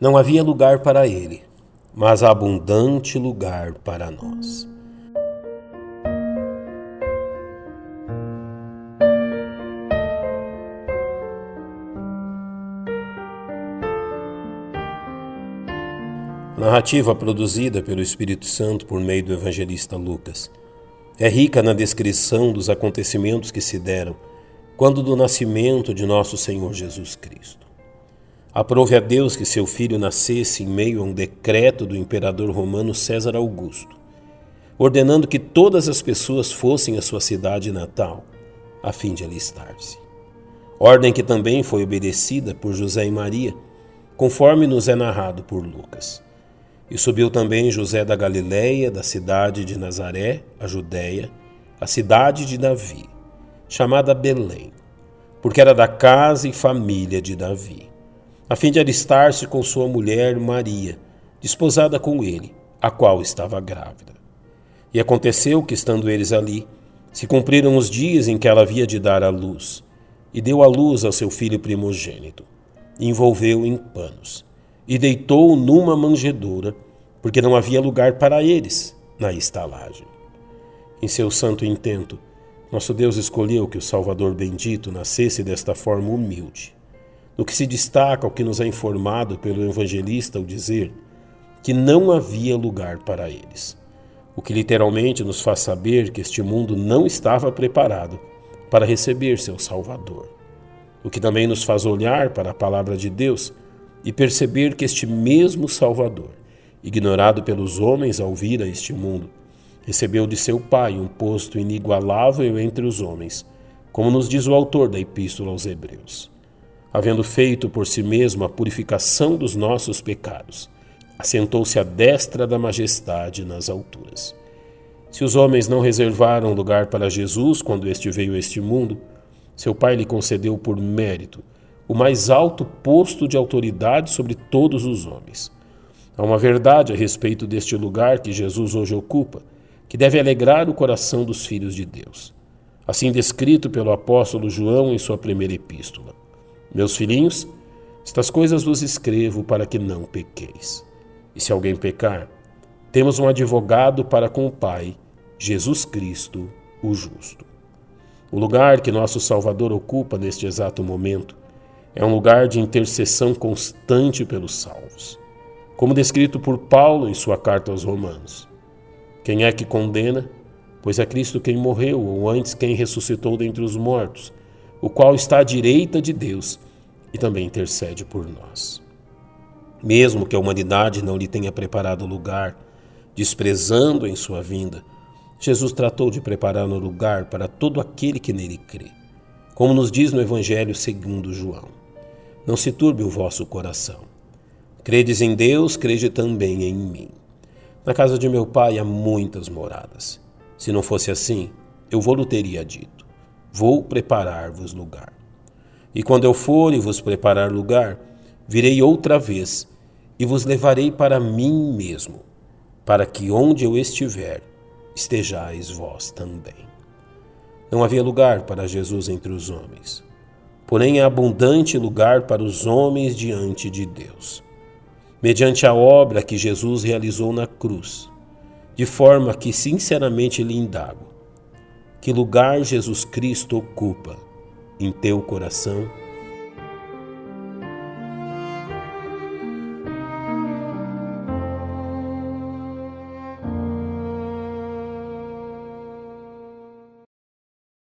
Não havia lugar para ele, mas abundante lugar para nós. narrativa produzida pelo Espírito Santo por meio do evangelista Lucas é rica na descrição dos acontecimentos que se deram quando do nascimento de nosso Senhor Jesus Cristo. Aprove a Deus que seu filho nascesse em meio a um decreto do imperador romano César Augusto, ordenando que todas as pessoas fossem à sua cidade natal, a fim de alistar-se. Ordem que também foi obedecida por José e Maria, conforme nos é narrado por Lucas. E subiu também José da Galiléia, da cidade de Nazaré, a Judéia, a cidade de Davi, chamada Belém, porque era da casa e família de Davi, a fim de alistar-se com sua mulher Maria, desposada com ele, a qual estava grávida. E aconteceu que, estando eles ali, se cumpriram os dias em que ela havia de dar à luz, e deu à luz ao seu filho primogênito, e envolveu em panos e deitou-o numa manjedoura, porque não havia lugar para eles na estalagem. Em seu santo intento, nosso Deus escolheu que o Salvador bendito nascesse desta forma humilde. No que se destaca o que nos é informado pelo evangelista ao dizer que não havia lugar para eles, o que literalmente nos faz saber que este mundo não estava preparado para receber seu Salvador. O que também nos faz olhar para a palavra de Deus e perceber que este mesmo Salvador, ignorado pelos homens ao vir a este mundo, recebeu de seu Pai um posto inigualável entre os homens, como nos diz o autor da Epístola aos Hebreus. Havendo feito por si mesmo a purificação dos nossos pecados, assentou-se à destra da majestade nas alturas. Se os homens não reservaram lugar para Jesus quando este veio a este mundo, seu Pai lhe concedeu por mérito o mais alto posto de autoridade sobre todos os homens. Há uma verdade a respeito deste lugar que Jesus hoje ocupa, que deve alegrar o coração dos filhos de Deus. Assim descrito pelo apóstolo João em sua primeira epístola: Meus filhinhos, estas coisas vos escrevo para que não pequeis. E se alguém pecar, temos um advogado para com o Pai, Jesus Cristo, o justo. O lugar que nosso Salvador ocupa neste exato momento é um lugar de intercessão constante pelos salvos, como descrito por Paulo em sua carta aos Romanos. Quem é que condena? Pois é Cristo quem morreu, ou antes quem ressuscitou dentre os mortos, o qual está à direita de Deus e também intercede por nós. Mesmo que a humanidade não lhe tenha preparado lugar, desprezando em sua vinda, Jesus tratou de preparar um lugar para todo aquele que nele crê, como nos diz no Evangelho segundo João. Não se turbe o vosso coração. Credes em Deus, crede também em mim. Na casa de meu pai há muitas moradas. Se não fosse assim, eu vou-lhe teria dito: Vou preparar-vos lugar. E quando eu for e vos preparar lugar, virei outra vez e vos levarei para mim mesmo, para que onde eu estiver, estejais vós também. Não havia lugar para Jesus entre os homens porém é abundante lugar para os homens diante de Deus. Mediante a obra que Jesus realizou na cruz, de forma que sinceramente lhe indago: que lugar Jesus Cristo ocupa em teu coração?